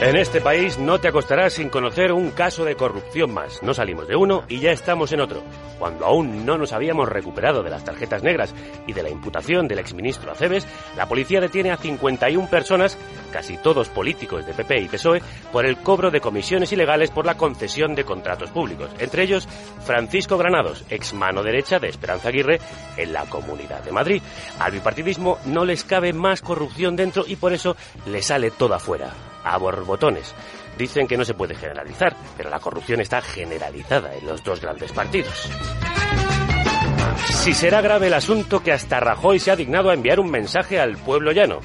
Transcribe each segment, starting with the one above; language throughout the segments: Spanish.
En este país no te acostarás sin conocer un caso de corrupción más. No salimos de uno y ya estamos en otro. Cuando aún no nos habíamos recuperado de las tarjetas negras y de la imputación del exministro Aceves, la policía detiene a 51 personas, casi todos políticos de PP y PSOE, por el cobro de comisiones ilegales por la concesión de contratos públicos. Entre ellos, Francisco Granados, ex mano derecha de Esperanza Aguirre en la Comunidad de Madrid. Al bipartidismo no les cabe más corrupción dentro y por eso le sale toda afuera a borbotones. Dicen que no se puede generalizar, pero la corrupción está generalizada en los dos grandes partidos. Si será grave el asunto que hasta Rajoy se ha dignado a enviar un mensaje al pueblo llano.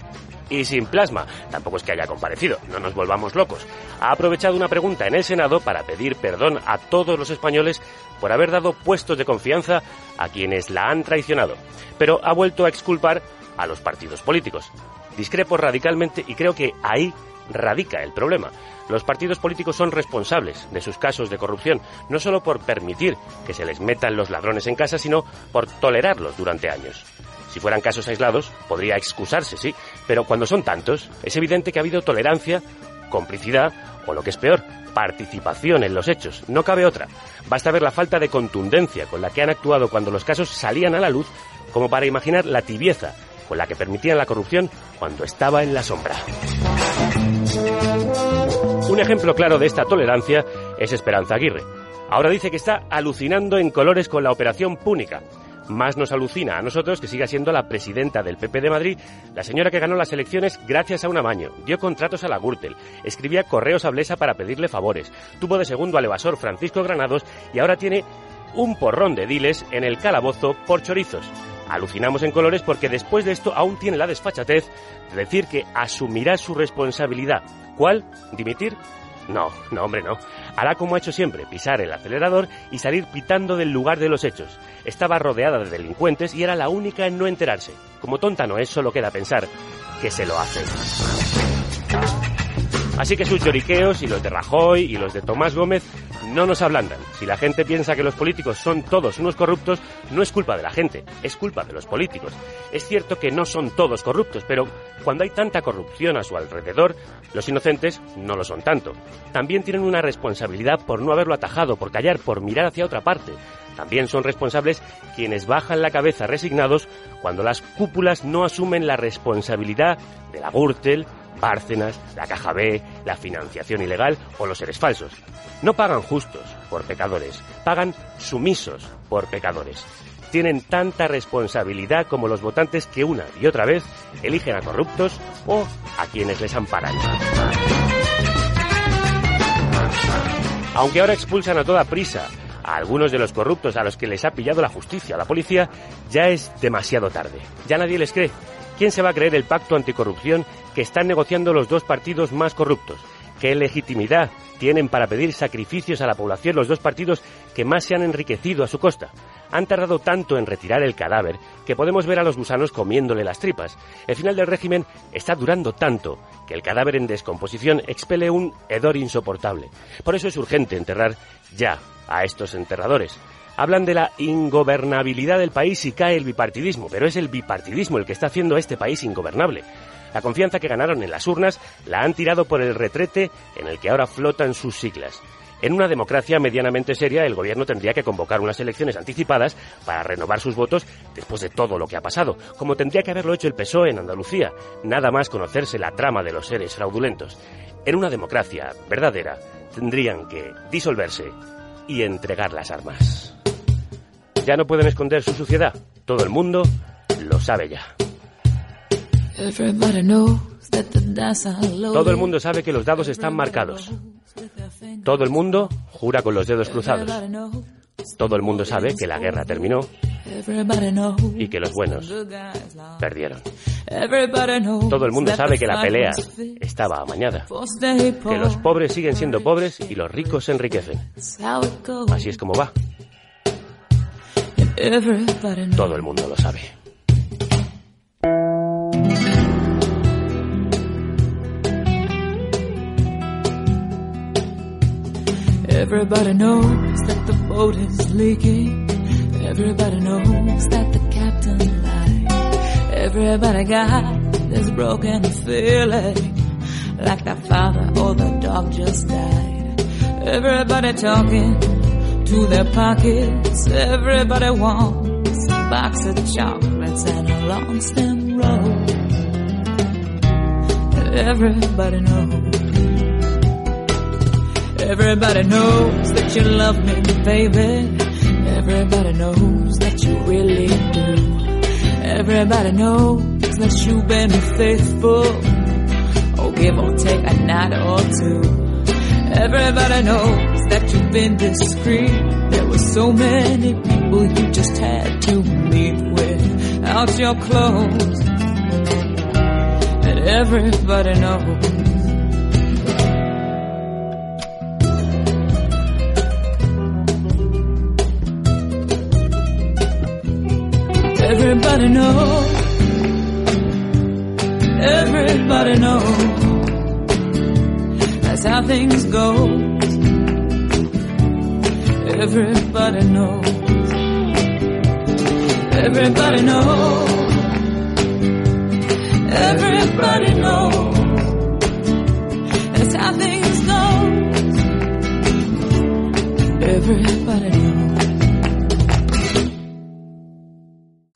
Y sin plasma, tampoco es que haya comparecido, no nos volvamos locos. Ha aprovechado una pregunta en el Senado para pedir perdón a todos los españoles por haber dado puestos de confianza a quienes la han traicionado. Pero ha vuelto a exculpar a los partidos políticos. Discrepo radicalmente y creo que ahí radica el problema. Los partidos políticos son responsables de sus casos de corrupción, no solo por permitir que se les metan los ladrones en casa, sino por tolerarlos durante años. Si fueran casos aislados, podría excusarse, sí, pero cuando son tantos, es evidente que ha habido tolerancia, complicidad o, lo que es peor, participación en los hechos. No cabe otra. Basta ver la falta de contundencia con la que han actuado cuando los casos salían a la luz como para imaginar la tibieza con la que permitían la corrupción cuando estaba en la sombra. Un ejemplo claro de esta tolerancia es Esperanza Aguirre. Ahora dice que está alucinando en colores con la operación púnica. Más nos alucina a nosotros que siga siendo la presidenta del PP de Madrid, la señora que ganó las elecciones gracias a un amaño, dio contratos a la Gürtel, escribía correos a Blesa para pedirle favores, tuvo de segundo al evasor Francisco Granados y ahora tiene un porrón de diles en el calabozo por chorizos. Alucinamos en colores porque después de esto aún tiene la desfachatez de decir que asumirá su responsabilidad. ¿Cuál? ¿Dimitir? No, no, hombre, no. Hará como ha hecho siempre, pisar el acelerador y salir pitando del lugar de los hechos. Estaba rodeada de delincuentes y era la única en no enterarse. Como tonta no es, solo queda pensar que se lo hace. Así que sus lloriqueos y los de Rajoy y los de Tomás Gómez no nos ablandan. Si la gente piensa que los políticos son todos unos corruptos, no es culpa de la gente, es culpa de los políticos. Es cierto que no son todos corruptos, pero cuando hay tanta corrupción a su alrededor, los inocentes no lo son tanto. También tienen una responsabilidad por no haberlo atajado, por callar, por mirar hacia otra parte. También son responsables quienes bajan la cabeza resignados cuando las cúpulas no asumen la responsabilidad de la Gürtel, Bárcenas, la Caja B, la financiación ilegal o los seres falsos. No pagan justos por pecadores, pagan sumisos por pecadores. Tienen tanta responsabilidad como los votantes que una y otra vez eligen a corruptos o a quienes les amparan. Aunque ahora expulsan a toda prisa a algunos de los corruptos a los que les ha pillado la justicia, la policía, ya es demasiado tarde. Ya nadie les cree. ¿Quién se va a creer el pacto anticorrupción que están negociando los dos partidos más corruptos? ¿Qué legitimidad tienen para pedir sacrificios a la población los dos partidos que más se han enriquecido a su costa? Han tardado tanto en retirar el cadáver que podemos ver a los gusanos comiéndole las tripas. El final del régimen está durando tanto que el cadáver en descomposición expele un hedor insoportable. Por eso es urgente enterrar ya a estos enterradores. Hablan de la ingobernabilidad del país y cae el bipartidismo, pero es el bipartidismo el que está haciendo este país ingobernable. La confianza que ganaron en las urnas la han tirado por el retrete en el que ahora flotan sus siglas. En una democracia medianamente seria, el gobierno tendría que convocar unas elecciones anticipadas para renovar sus votos después de todo lo que ha pasado, como tendría que haberlo hecho el PSOE en Andalucía, nada más conocerse la trama de los seres fraudulentos. En una democracia verdadera, tendrían que disolverse y entregar las armas. Ya no pueden esconder su suciedad, todo el mundo lo sabe ya. Todo el mundo sabe que los dados están marcados. Todo el mundo jura con los dedos cruzados. Todo el mundo sabe que la guerra terminó y que los buenos perdieron. Todo el mundo sabe que la pelea estaba amañada, que los pobres siguen siendo pobres y los ricos se enriquecen. Así es como va. Todo el mundo lo sabe. Everybody knows that the boat is leaking. Everybody knows that the captain lied. Everybody got this broken feeling like their father or the dog just died. Everybody talking to their pockets. Everybody wants a box of chocolates and a long stem roll. Everybody knows. Everybody knows that you love me, baby. Everybody knows that you really do. Everybody knows that you've been faithful. Oh, give or take a night or two. Everybody knows that you've been discreet. There were so many people you just had to meet without your clothes. And everybody knows. Everybody knows. Everybody knows. That's how things go. Everybody knows. Everybody knows. Everybody knows. That's how things go. Everybody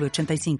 906985.